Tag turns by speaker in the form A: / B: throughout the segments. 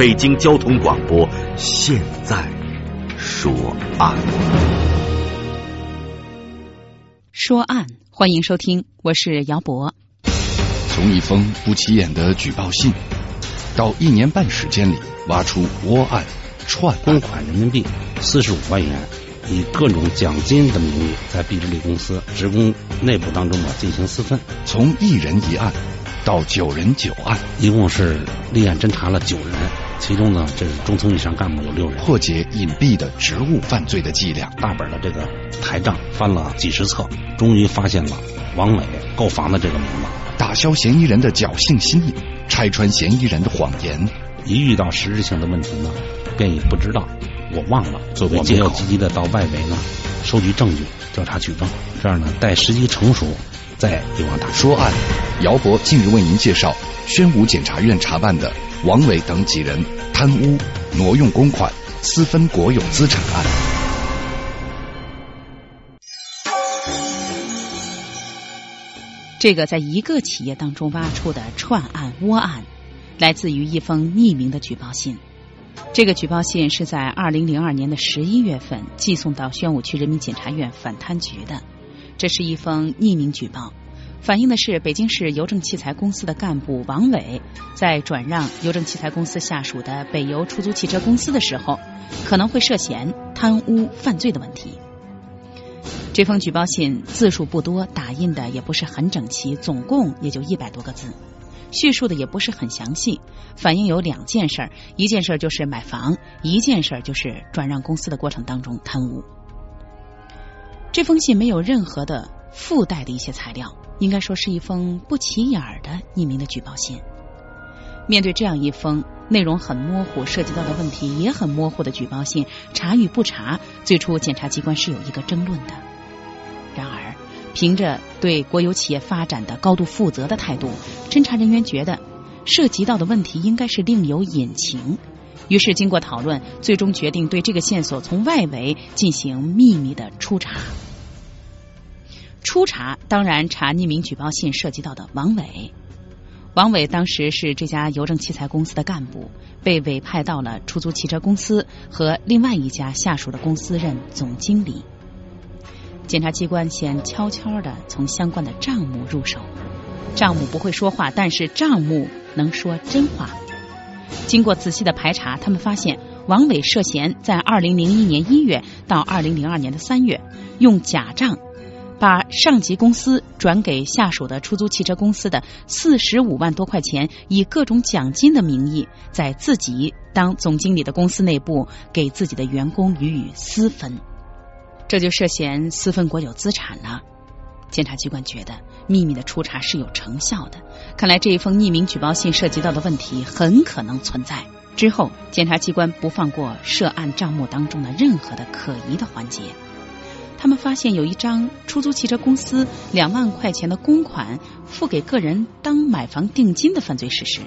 A: 北京交通广播现在说案。
B: 说案，欢迎收听，我是姚博。
C: 从一封不起眼的举报信，到一年半时间里挖出窝案、串
D: 公款人民币四十五万元，以各种奖金的名义，在毕之利公司职工内部当中呢进行私分。
C: 从一人一案到九人九案，
D: 一共是立案侦查了九人，其中呢，这是中层以上干部有六人。
C: 破解隐蔽的职务犯罪的伎俩，
D: 大本的这个台账翻了几十册，终于发现了王伟购房的这个名字。
C: 打消嫌疑人的侥幸心理，拆穿嫌疑人的谎言。
D: 一遇到实质性的问题呢，便以不知道、我忘了作为借口，积极的到外围呢收集证据、调查取证，这样呢待时机成熟再一网打
C: 说案。姚博近日为您介绍宣武检察院查办的王伟等几人贪污、挪用公款、私分国有资产案。
B: 这个在一个企业当中挖出的串案窝案，来自于一封匿名的举报信。这个举报信是在二零零二年的十一月份寄送到宣武区人民检察院反贪局的。这是一封匿名举报，反映的是北京市邮政器材公司的干部王伟在转让邮政器材公司下属的北邮出租汽车公司的时候，可能会涉嫌贪污犯罪的问题。这封举报信字数不多，打印的也不是很整齐，总共也就一百多个字，叙述的也不是很详细。反映有两件事，一件事就是买房，一件事就是转让公司的过程当中贪污。这封信没有任何的附带的一些材料，应该说是一封不起眼儿的匿名的举报信。面对这样一封内容很模糊、涉及到的问题也很模糊的举报信，查与不查，最初检察机关是有一个争论的。然而，凭着对国有企业发展的高度负责的态度，侦查人员觉得涉及到的问题应该是另有隐情。于是，经过讨论，最终决定对这个线索从外围进行秘密的初查。初查当然查匿名举报信涉及到的王伟。王伟当时是这家邮政器材公司的干部，被委派到了出租汽车公司和另外一家下属的公司任总经理。检察机关先悄悄的从相关的账目入手，账目不会说话，但是账目能说真话。经过仔细的排查，他们发现王伟涉嫌在二零零一年一月到二零零二年的三月，用假账把上级公司转给下属的出租汽车公司的四十五万多块钱，以各种奖金的名义，在自己当总经理的公司内部给自己的员工予以私分。这就涉嫌私分国有资产了。检察机关觉得秘密的初查是有成效的，看来这一封匿名举报信涉及到的问题很可能存在。之后，检察机关不放过涉案账目当中的任何的可疑的环节。他们发现有一张出租汽车公司两万块钱的公款付给个人当买房定金的犯罪事实，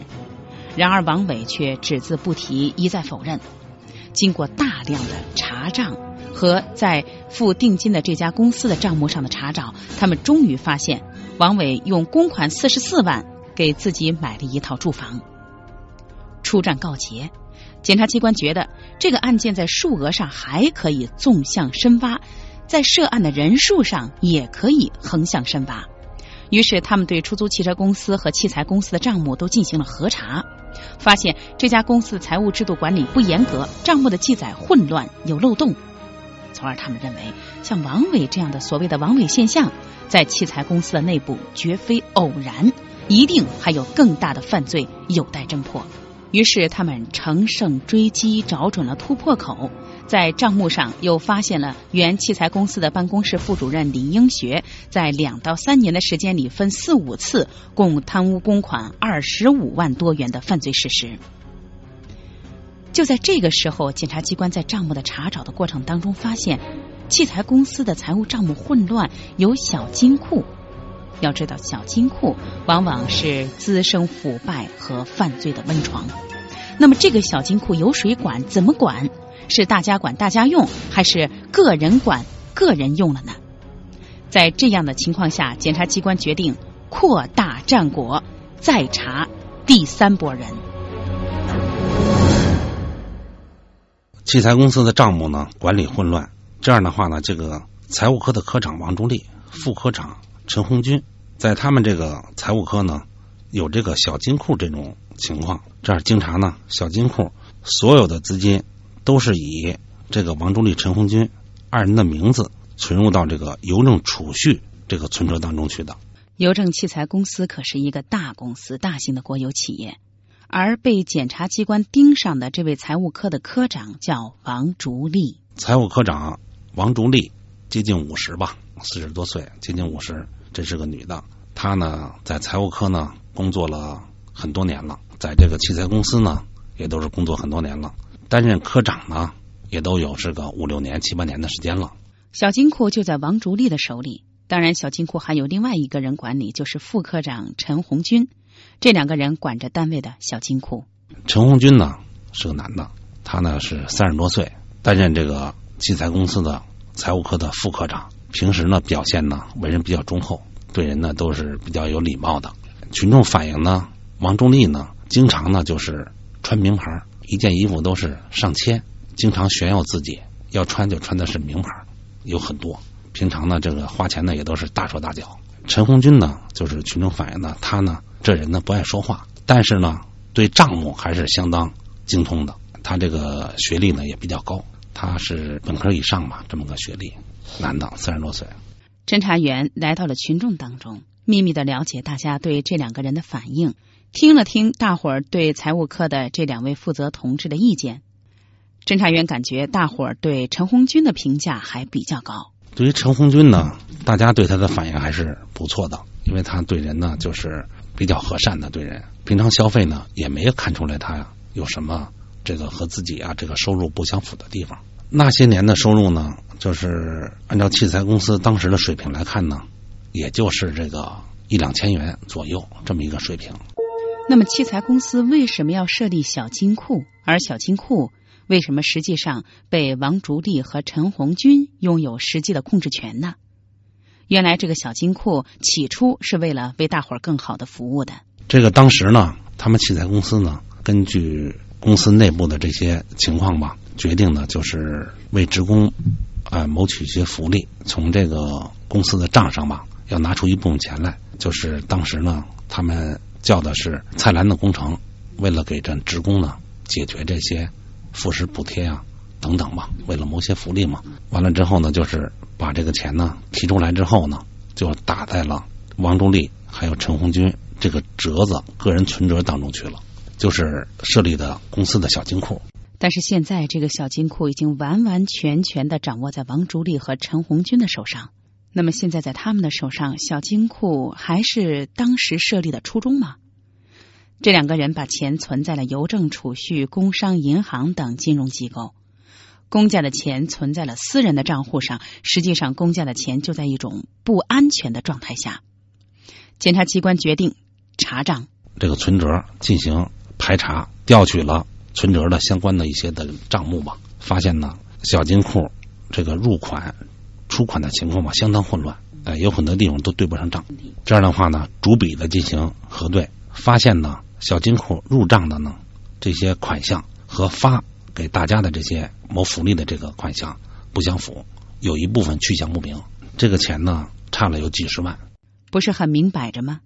B: 然而王伟却只字不提，一再否认。经过大量的查账。和在付定金的这家公司的账目上的查找，他们终于发现王伟用公款四十四万给自己买了一套住房。出战告捷，检察机关觉得这个案件在数额上还可以纵向深挖，在涉案的人数上也可以横向深挖。于是，他们对出租汽车公司和器材公司的账目都进行了核查，发现这家公司的财务制度管理不严格，账目的记载混乱有漏洞。从而，他们认为像王伟这样的所谓的“王伟现象”，在器材公司的内部绝非偶然，一定还有更大的犯罪有待侦破。于是，他们乘胜追击，找准了突破口，在账目上又发现了原器材公司的办公室副主任李英学在两到三年的时间里分四五次共贪污公款二十五万多元的犯罪事实。就在这个时候，检察机关在账目的查找的过程当中，发现器材公司的财务账目混乱，有小金库。要知道，小金库往往是滋生腐败和犯罪的温床。那么，这个小金库有谁管？怎么管？是大家管大家用，还是个人管个人用了呢？在这样的情况下，检察机关决定扩大战果，再查第三拨人。
D: 器材公司的账目呢管理混乱，这样的话呢，这个财务科的科长王忠立、副科长陈红军，在他们这个财务科呢有这个小金库这种情况，这样经查呢，小金库所有的资金都是以这个王忠立、陈红军二人的名字存入到这个邮政储蓄这个存折当中去的。
B: 邮政器材公司可是一个大公司，大型的国有企业。而被检察机关盯上的这位财务科的科长叫王竹丽。
D: 财务科长王竹丽接近五十吧，四十多岁，接近五十。这是个女的，她呢在财务科呢工作了很多年了，在这个器材公司呢也都是工作很多年了，担任科长呢也都有这个五六年、七八年的时间了。
B: 小金库就在王竹丽的手里，当然小金库还有另外一个人管理，就是副科长陈红军。这两个人管着单位的小金库。
D: 陈红军呢是个男的，他呢是三十多岁，担任这个器材公司的财务科的副科长。平时呢表现呢为人比较忠厚，对人呢都是比较有礼貌的。群众反映呢，王忠立呢经常呢就是穿名牌，一件衣服都是上千，经常炫耀自己，要穿就穿的是名牌，有很多。平常呢这个花钱呢也都是大手大脚。陈红军呢就是群众反映呢，他呢。这人呢不爱说话，但是呢对账目还是相当精通的。他这个学历呢也比较高，他是本科以上嘛，这么个学历，男的，三十多岁。
B: 侦查员来到了群众当中，秘密的了解大家对这两个人的反应，听了听大伙儿对财务科的这两位负责同志的意见。侦查员感觉大伙儿对陈红军的评价还比较高。
D: 对于陈红军呢，大家对他的反应还是不错的，因为他对人呢就是。比较和善的对人，平常消费呢也没有看出来他有什么这个和自己啊这个收入不相符的地方。那些年的收入呢，就是按照器材公司当时的水平来看呢，也就是这个一两千元左右这么一个水平。
B: 那么器材公司为什么要设立小金库？而小金库为什么实际上被王竹立和陈红军拥有实际的控制权呢？原来这个小金库起初是为了为大伙儿更好的服务的。
D: 这个当时呢，他们器材公司呢，根据公司内部的这些情况吧，决定呢就是为职工啊谋取一些福利，从这个公司的账上吧要拿出一部分钱来。就是当时呢，他们叫的是“菜篮子工程”，为了给咱职工呢解决这些副食补贴啊。等等吧，为了谋些福利嘛。完了之后呢，就是把这个钱呢提出来之后呢，就打在了王忠立还有陈红军这个折子个人存折当中去了，就是设立的公司的小金库。
B: 但是现在这个小金库已经完完全全的掌握在王竹立和陈红军的手上。那么现在在他们的手上，小金库还是当时设立的初衷吗？这两个人把钱存在了邮政储蓄、工商银行等金融机构。公家的钱存在了私人的账户上，实际上公家的钱就在一种不安全的状态下。检察机关决定查账，
D: 这个存折进行排查，调取了存折的相关的一些的账目吧，发现呢小金库这个入款、出款的情况吧相当混乱，呃有很多地方都对不上账。这样的话呢，逐笔的进行核对，发现呢小金库入账的呢这些款项和发。给大家的这些谋福利的这个款项不相符，有一部分去向不明，这个钱呢差了有几十万，
B: 不是很明摆着吗？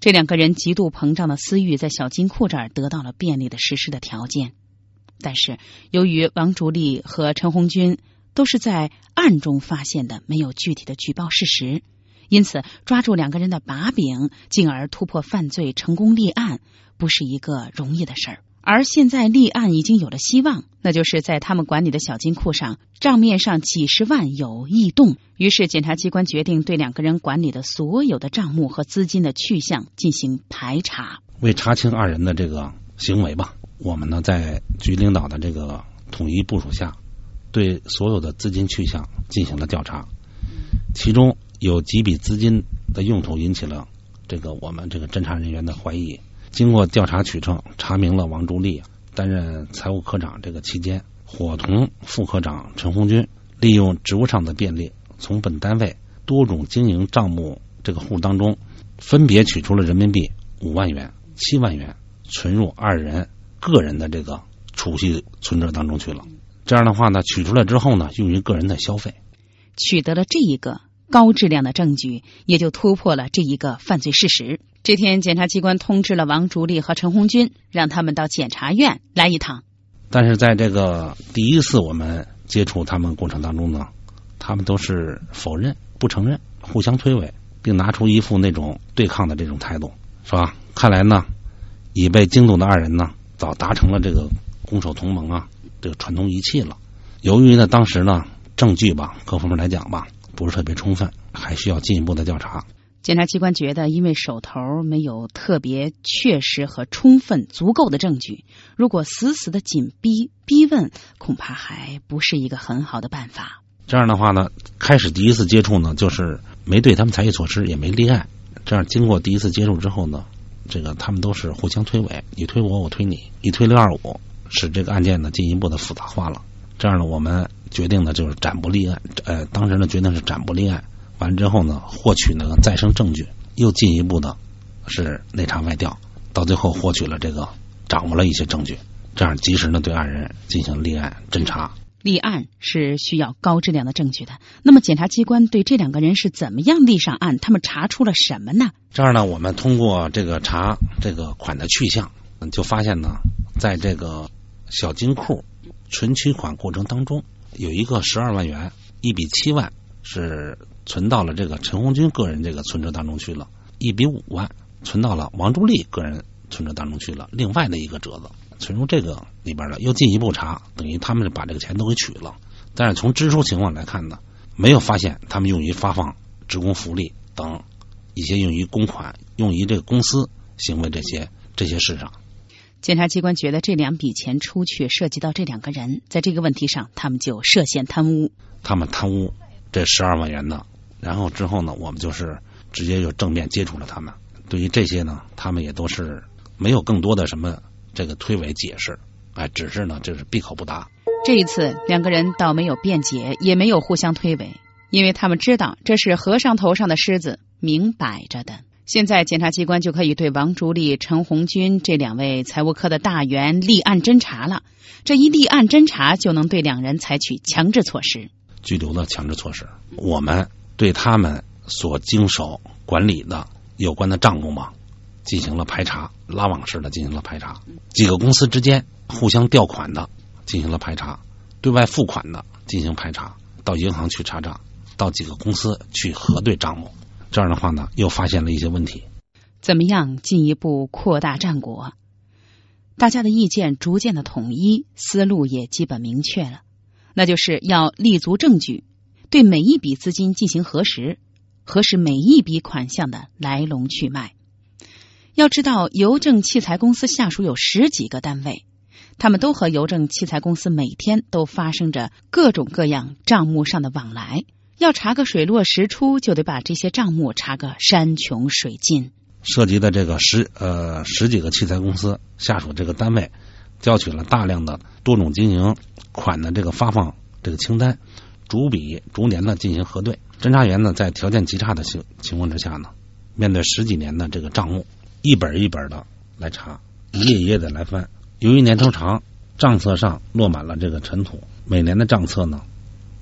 B: 这两个人极度膨胀的私欲在小金库这儿得到了便利的实施的条件，但是由于王竹立和陈红军都是在暗中发现的，没有具体的举报事实，因此抓住两个人的把柄，进而突破犯罪，成功立案，不是一个容易的事儿。而现在立案已经有了希望，那就是在他们管理的小金库上账面上几十万有异动。于是检察机关决定对两个人管理的所有的账目和资金的去向进行排查。
D: 为查清二人的这个行为吧，我们呢在局领导的这个统一部署下，对所有的资金去向进行了调查，其中有几笔资金的用途引起了这个我们这个侦查人员的怀疑。经过调查取证，查明了王朱立担任财务科长这个期间，伙同副科长陈红军利用职务上的便利，从本单位多种经营账目这个户当中，分别取出了人民币五万元、七万元，存入二人个人的这个储蓄存折当中去了。这样的话呢，取出来之后呢，用于个人的消费。
B: 取得了这一个高质量的证据，也就突破了这一个犯罪事实。这天，检察机关通知了王竹立和陈红军，让他们到检察院来一趟。
D: 但是在这个第一次我们接触他们过程当中呢，他们都是否认、不承认，互相推诿，并拿出一副那种对抗的这种态度，是吧？看来呢，已被惊动的二人呢，早达成了这个攻守同盟啊，这个串通一气了。由于呢，当时呢，证据吧，各方面来讲吧，不是特别充分，还需要进一步的调查。
B: 检察机关觉得，因为手头没有特别确实和充分足够的证据，如果死死的紧逼逼问，恐怕还不是一个很好的办法。
D: 这样的话呢，开始第一次接触呢，就是没对他们采取措施，也没立案。这样经过第一次接触之后呢，这个他们都是互相推诿，你推我，我推你，一推六二五，使这个案件呢进一步的复杂化了。这样呢，我们决定呢就是暂不立案。呃，当时呢决定是暂不立案。完之后呢，获取那个再生证据，又进一步的是内查外调，到最后获取了这个，掌握了一些证据，这样及时呢对二人进行立案侦查。
B: 立案是需要高质量的证据的。那么检察机关对这两个人是怎么样立上案？他们查出了什么呢？
D: 这样呢，我们通过这个查这个款的去向，就发现呢，在这个小金库存取款过程当中，有一个十二万元，一笔七万是。存到了这个陈红军个人这个存折当中去了，一笔五万存到了王竹立个人存折当中去了，另外的一个折子存入这个里边了。又进一步查，等于他们把这个钱都给取了。但是从支出情况来看呢，没有发现他们用于发放职工福利等一些用于公款、用于这个公司行为这些这些事上。
B: 检察机关觉得这两笔钱出去涉及到这两个人，在这个问题上，他们就涉嫌贪污。
D: 他们贪污这十二万元呢？然后之后呢，我们就是直接就正面接触了他们。对于这些呢，他们也都是没有更多的什么这个推诿解释，哎，只是呢就是闭口不答。
B: 这一次两个人倒没有辩解，也没有互相推诿，因为他们知道这是和尚头上的虱子，明摆着的。现在检察机关就可以对王竹立、陈红军这两位财务科的大员立案侦查了。这一立案侦查，就能对两人采取强制措施，
D: 拘留的强制措施。我们。对他们所经手管理的有关的账目嘛，进行了排查，拉网式的进行了排查。几个公司之间互相调款的进行了排查，对外付款的进行排查，到银行去查账，到几个公司去核对账目。这样的话呢，又发现了一些问题。
B: 怎么样进一步扩大战果？大家的意见逐渐的统一，思路也基本明确了，那就是要立足证据。对每一笔资金进行核实，核实每一笔款项的来龙去脉。要知道，邮政器材公司下属有十几个单位，他们都和邮政器材公司每天都发生着各种各样账目上的往来。要查个水落石出，就得把这些账目查个山穷水尽。
D: 涉及的这个十呃十几个器材公司下属这个单位，调取了大量的多种经营款的这个发放这个清单。逐笔逐年的进行核对，侦查员呢在条件极差的情情况之下呢，面对十几年的这个账目，一本一本的来查，一页一页的来翻。由于年头长，账册上落满了这个尘土，每年的账册呢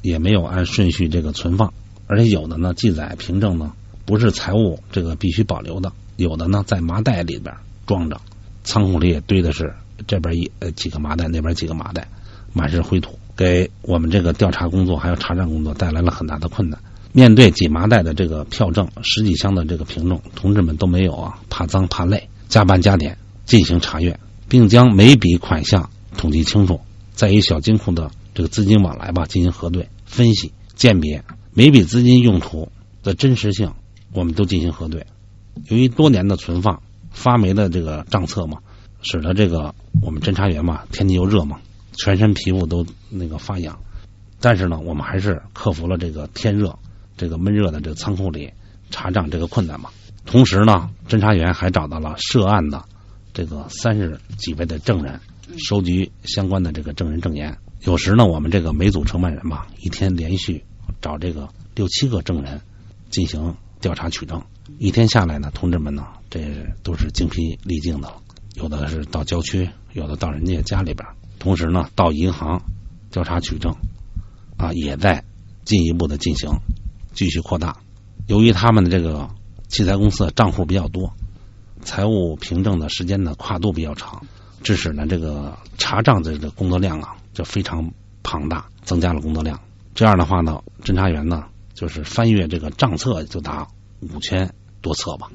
D: 也没有按顺序这个存放，而且有的呢记载凭证呢不是财务这个必须保留的，有的呢在麻袋里边装着，仓库里也堆的是这边一呃几个麻袋，那边几个麻袋，满是灰土。给我们这个调查工作还有查账工作带来了很大的困难。面对几麻袋的这个票证，十几箱的这个凭证，同志们都没有啊，怕脏怕累，加班加点进行查阅，并将每笔款项统计清楚，在一小金库的这个资金往来吧进行核对、分析、鉴别每笔资金用途的真实性，我们都进行核对。由于多年的存放发霉的这个账册嘛，使得这个我们侦查员嘛，天气又热嘛，全身皮肤都那个发痒。但是呢，我们还是克服了这个天热、这个闷热的这个仓库里查账这个困难嘛。同时呢，侦查员还找到了涉案的这个三十几位的证人，收集相关的这个证人证言。有时呢，我们这个每组承办人吧，一天连续找这个六七个证人进行调查取证。一天下来呢，同志们呢，这都是精疲力尽的。有的是到郊区，有的到人家家里边，同时呢，到银行调查取证，啊，也在进一步的进行，继续扩大。由于他们的这个器材公司的账户比较多，财务凭证的时间呢跨度比较长，致使呢这个查账的这个工作量啊就非常庞大，增加了工作量。这样的话呢，侦查员呢就是翻阅这个账册就达五千多册吧。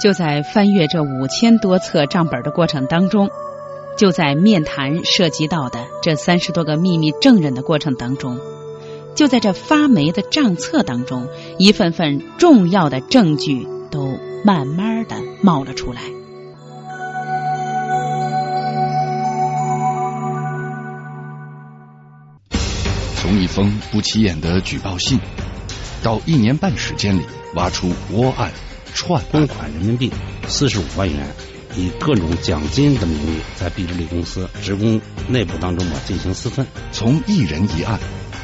B: 就在翻阅这五千多册账本的过程当中，就在面谈涉及到的这三十多个秘密证人的过程当中，就在这发霉的账册当中，一份份重要的证据都慢慢的冒了出来。
C: 从一封不起眼的举报信，到一年半时间里挖出窝案。串
D: 公款人民币四十五万元，以各种奖金的名义，在毕志利公司职工内部当中啊进行私分。
C: 从一人一案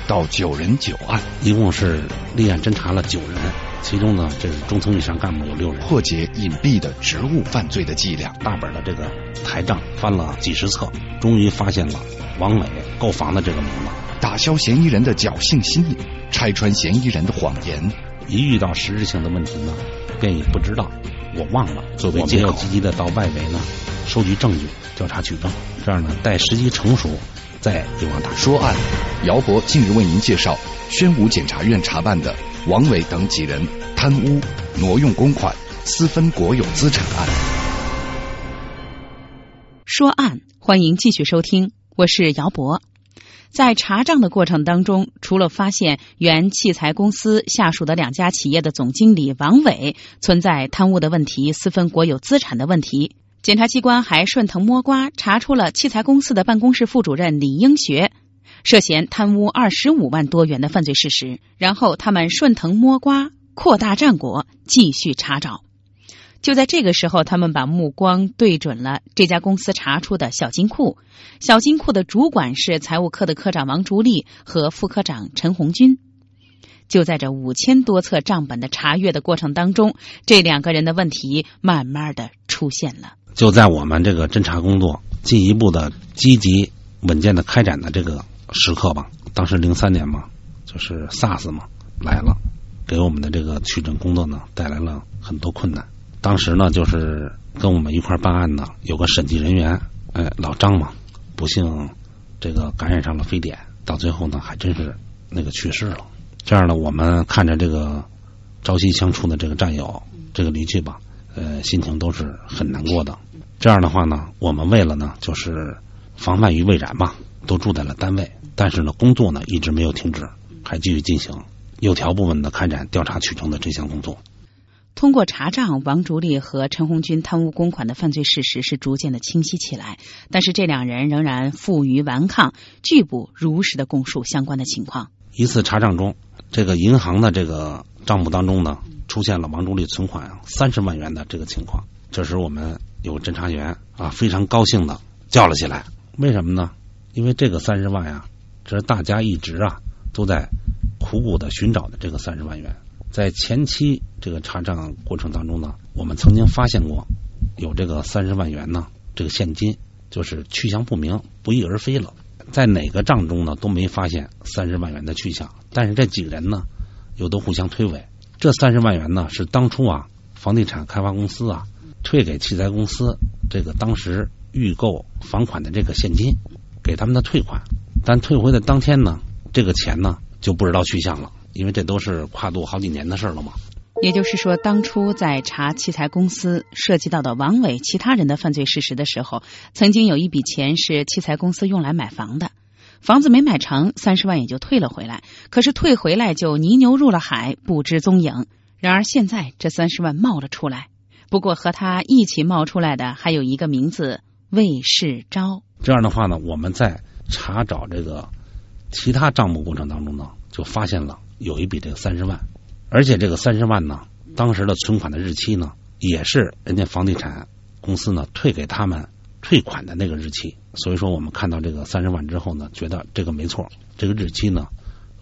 C: 到九人九案，
D: 一共是立案侦查了九人，其中呢，这是中层以上干部有六人。
C: 破解隐蔽的职务犯罪的伎俩，
D: 大本的这个台账翻了几十册，终于发现了王磊购房的这个名字，
C: 打消嫌疑人的侥幸心理，拆穿嫌疑人的谎言。
D: 一遇到实质性的问题呢？便已不知道，我忘了。作为借口，积极的到外围呢，收集证据，调查取证。这样呢，待时机成熟，再有望打
C: 说案。姚博近日为您介绍宣武检察院查办的王伟等几人贪污、挪用公款、私分国有资产案。
B: 说案，欢迎继续收听，我是姚博。在查账的过程当中，除了发现原器材公司下属的两家企业的总经理王伟存在贪污的问题、私分国有资产的问题，检察机关还顺藤摸瓜查出了器材公司的办公室副主任李英学涉嫌贪污二十五万多元的犯罪事实。然后他们顺藤摸瓜，扩大战果，继续查找。就在这个时候，他们把目光对准了这家公司查出的小金库。小金库的主管是财务科的科长王竹立和副科长陈红军。就在这五千多册账本的查阅的过程当中，这两个人的问题慢慢的出现了。
D: 就在我们这个侦查工作进一步的积极稳健的开展的这个时刻吧，当时零三年嘛，就是 SARS 嘛来了，给我们的这个取证工作呢带来了很多困难。当时呢，就是跟我们一块办案的有个审计人员，哎，老张嘛，不幸这个感染上了非典，到最后呢，还真是那个去世了。这样呢，我们看着这个朝夕相处的这个战友这个离去吧，呃，心情都是很难过的。这样的话呢，我们为了呢，就是防范于未然嘛，都住在了单位，但是呢，工作呢一直没有停止，还继续进行有条不紊的开展调查取证的这项工作。
B: 通过查账，王竹立和陈红军贪污公款的犯罪事实是逐渐的清晰起来。但是这两人仍然负隅顽抗，拒不如实的供述相关的情况。
D: 一次查账中，这个银行的这个账目当中呢，出现了王竹立存款三十万元的这个情况。这时我们有侦查员啊，非常高兴的叫了起来。为什么呢？因为这个三十万呀，这是大家一直啊都在苦苦的寻找的这个三十万元。在前期这个查账过程当中呢，我们曾经发现过有这个三十万元呢，这个现金就是去向不明，不翼而飞了。在哪个账中呢都没发现三十万元的去向，但是这几个人呢又都互相推诿，这三十万元呢是当初啊房地产开发公司啊退给器材公司这个当时预购房款的这个现金给他们的退款，但退回的当天呢，这个钱呢就不知道去向了。因为这都是跨度好几年的事了嘛。
B: 也就是说，当初在查器材公司涉及到的王伟其他人的犯罪事实的时候，曾经有一笔钱是器材公司用来买房的，房子没买成，三十万也就退了回来。可是退回来就泥牛入了海，不知踪影。然而现在这三十万冒了出来，不过和他一起冒出来的还有一个名字魏世昭。
D: 这样的话呢，我们在查找这个其他账目过程当中呢，就发现了有一笔这个三十万，而且这个三十万呢，当时的存款的日期呢，也是人家房地产公司呢退给他们退款的那个日期。所以说，我们看到这个三十万之后呢，觉得这个没错，这个日期呢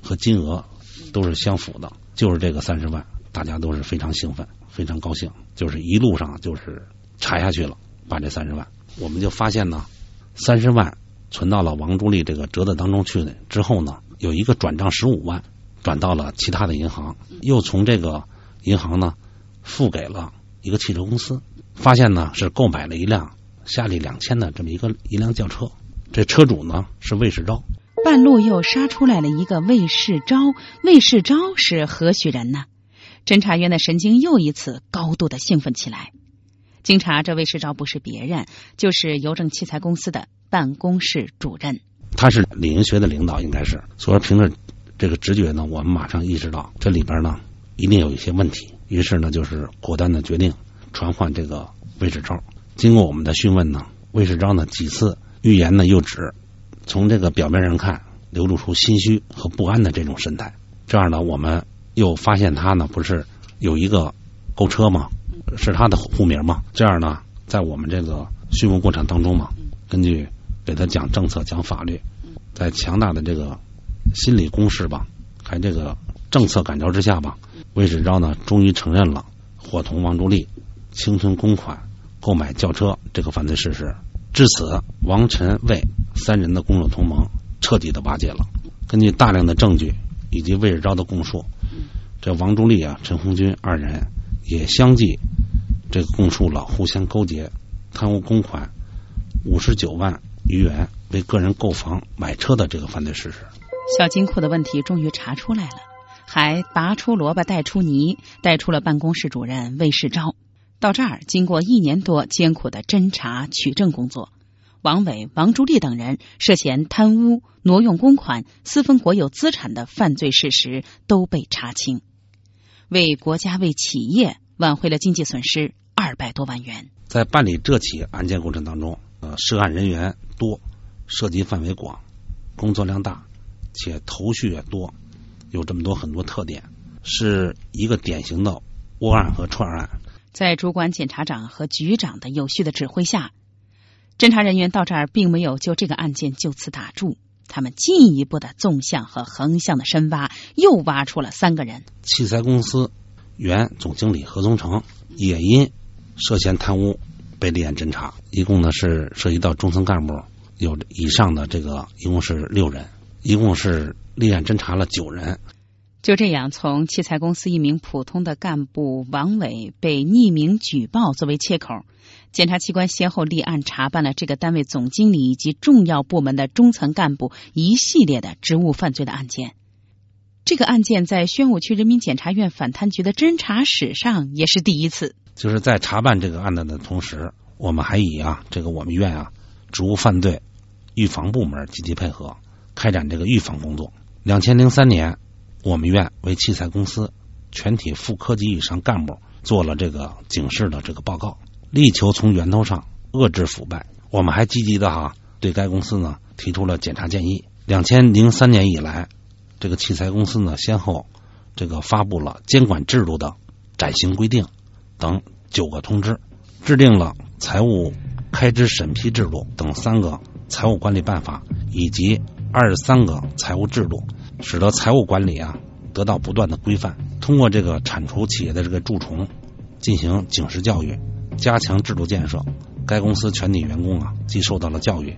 D: 和金额都是相符的，就是这个三十万，大家都是非常兴奋，非常高兴，就是一路上就是查下去了，把这三十万，我们就发现呢。三十万存到了王朱丽这个折子当中去之后呢，有一个转账十五万转到了其他的银行，又从这个银行呢付给了一个汽车公司，发现呢是购买了一辆夏利两千的这么一个一辆轿车，这车主呢是魏世昭。
B: 半路又杀出来了一个魏世昭，魏世昭是何许人呢？侦查员的神经又一次高度的兴奋起来。经查，这魏世昭不是别人，就是邮政器材公司的办公室主任。
D: 他是理营学的领导，应该是。所以凭着这个直觉呢，我们马上意识到这里边呢一定有一些问题。于是呢，就是果断的决定传唤这个魏世昭。经过我们的讯问呢，魏世昭呢几次欲言呢又止，从这个表面上看流露出心虚和不安的这种神态。这样呢，我们又发现他呢不是有一个购车吗？是他的户名嘛？这样呢，在我们这个询问过程当中嘛，根据给他讲政策、讲法律，在强大的这个心理攻势吧，还这个政策感召之下吧，魏世昭呢，终于承认了伙同王助力侵吞公款、购买轿车这个犯罪事实。至此，王、陈、魏三人的工作同盟彻底的瓦解了。根据大量的证据以及魏世昭的供述，这王助力啊、陈红军二人也相继。这个供述了互相勾结、贪污公款五十九万余元为个人购房买车的这个犯罪事实。
B: 小金库的问题终于查出来了，还拔出萝卜带出泥，带出了办公室主任魏世昭。到这儿，经过一年多艰苦的侦查取证工作，王伟、王朱丽等人涉嫌贪污、挪用公款、私分国有资产的犯罪事实都被查清，为国家、为企业。挽回了经济损失二百多万元。
D: 在办理这起案件过程当中，呃，涉案人员多，涉及范围广，工作量大，且头绪也多，有这么多很多特点，是一个典型的窝案和串案。
B: 在主管检察长和局长的有序的指挥下，侦查人员到这儿并没有就这个案件就此打住，他们进一步的纵向和横向的深挖，又挖出了三个人。
D: 器材公司。原总经理何宗成也因涉嫌贪污被立案侦查，一共呢是涉及到中层干部有以上的这个，一共是六人，一共是立案侦查了九人。
B: 就这样，从器材公司一名普通的干部王伟被匿名举报作为切口，检察机关先后立案查办了这个单位总经理以及重要部门的中层干部一系列的职务犯罪的案件。这个案件在宣武区人民检察院反贪局的侦查史上也是第一次。
D: 就是在查办这个案子的同时，我们还以啊，这个我们院啊，职务犯罪预防部门积极配合，开展这个预防工作。两千零三年，我们院为器材公司全体副科级以上干部做了这个警示的这个报告，力求从源头上遏制腐败。我们还积极的哈对该公司呢提出了检查建议。两千零三年以来。这个器材公司呢，先后这个发布了监管制度的暂行规定等九个通知，制定了财务开支审批制度等三个财务管理办法以及二十三个财务制度，使得财务管理啊得到不断的规范。通过这个铲除企业的这个蛀虫，进行警示教育，加强制度建设，该公司全体员工啊既受到了教育，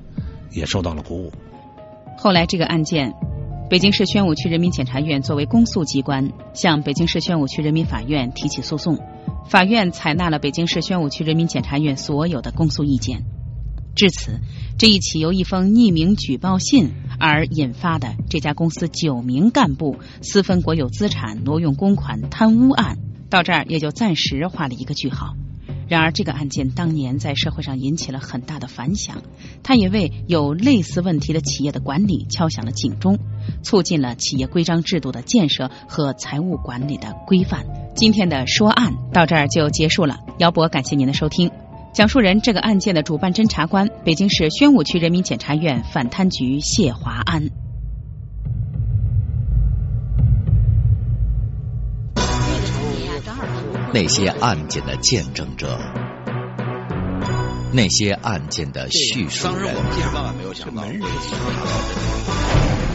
D: 也受到了鼓舞。
B: 后来这个案件。北京市宣武区人民检察院作为公诉机关，向北京市宣武区人民法院提起诉讼，法院采纳了北京市宣武区人民检察院所有的公诉意见。至此，这一起由一封匿名举报信而引发的这家公司九名干部私分国有资产、挪用公款、贪污案，到这儿也就暂时画了一个句号。然而，这个案件当年在社会上引起了很大的反响，它也为有类似问题的企业的管理敲响了警钟，促进了企业规章制度的建设和财务管理的规范。今天的说案到这儿就结束了。姚博，感谢您的收听。讲述人这个案件的主办侦查官，北京市宣武区人民检察院反贪局谢华安。
E: 那些案件的见证者，那些案件的叙述人，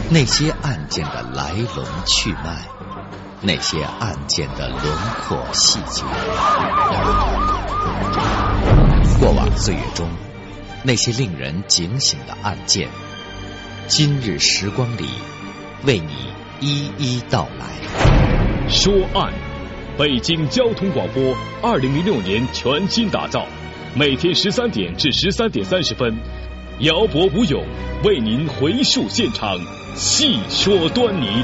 E: 那些案件的来龙去脉，那些案件的轮廓细节。过往岁月中，那些令人警醒的案件，今日时光里为你一一道来。
F: 说案，北京交通广播，二零零六年全新打造，每天十三点至十三点三十分，姚博吴勇为您回述现场，细说端倪。